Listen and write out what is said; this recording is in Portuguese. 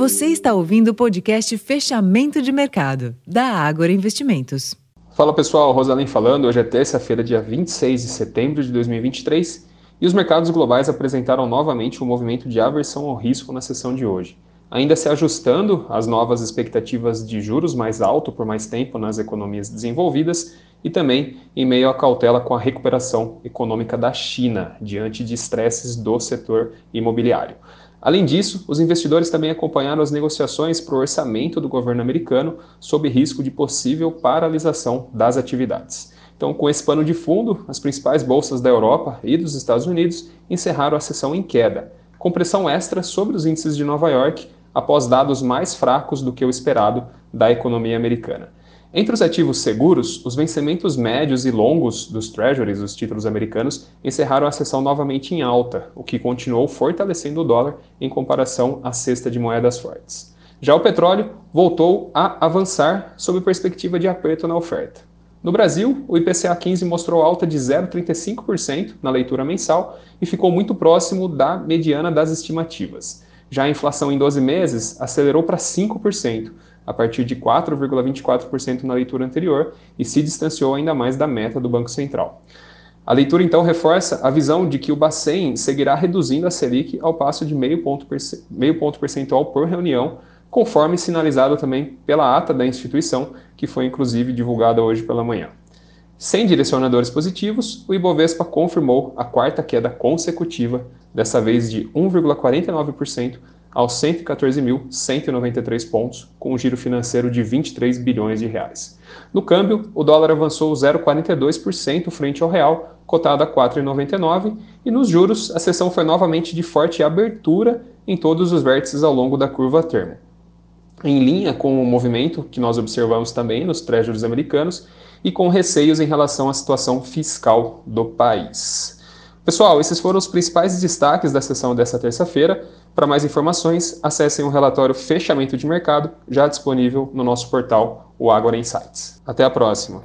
Você está ouvindo o podcast Fechamento de Mercado, da Ágora Investimentos. Fala pessoal, Rosalém falando. Hoje é terça-feira, dia 26 de setembro de 2023, e os mercados globais apresentaram novamente um movimento de aversão ao risco na sessão de hoje. Ainda se ajustando às novas expectativas de juros mais alto por mais tempo nas economias desenvolvidas e também em meio à cautela com a recuperação econômica da China diante de estresses do setor imobiliário. Além disso, os investidores também acompanharam as negociações para o orçamento do governo americano sob risco de possível paralisação das atividades. Então, com esse pano de fundo, as principais bolsas da Europa e dos Estados Unidos encerraram a sessão em queda, com pressão extra sobre os índices de Nova York após dados mais fracos do que o esperado da economia americana. Entre os ativos seguros, os vencimentos médios e longos dos treasuries, os títulos americanos, encerraram a sessão novamente em alta, o que continuou fortalecendo o dólar em comparação à cesta de moedas fortes. Já o petróleo voltou a avançar sob perspectiva de aperto na oferta. No Brasil, o IPCA 15 mostrou alta de 0,35% na leitura mensal e ficou muito próximo da mediana das estimativas. Já a inflação em 12 meses acelerou para 5%, a partir de 4,24% na leitura anterior e se distanciou ainda mais da meta do Banco Central. A leitura então reforça a visão de que o Bacen seguirá reduzindo a Selic ao passo de meio ponto, meio ponto percentual por reunião, conforme sinalizado também pela ata da instituição, que foi inclusive divulgada hoje pela manhã. Sem direcionadores positivos, o Ibovespa confirmou a quarta queda consecutiva, dessa vez de 1,49% aos 114.193 pontos, com um giro financeiro de 23 bilhões de reais. No câmbio, o dólar avançou 0,42% frente ao real, cotado a 4,99, e nos juros, a sessão foi novamente de forte abertura em todos os vértices ao longo da curva termo. Em linha com o movimento que nós observamos também nos treasuries americanos e com receios em relação à situação fiscal do país. Pessoal, esses foram os principais destaques da sessão dessa terça-feira. Para mais informações, acessem o relatório Fechamento de Mercado, já disponível no nosso portal, o Agora Insights. Até a próxima!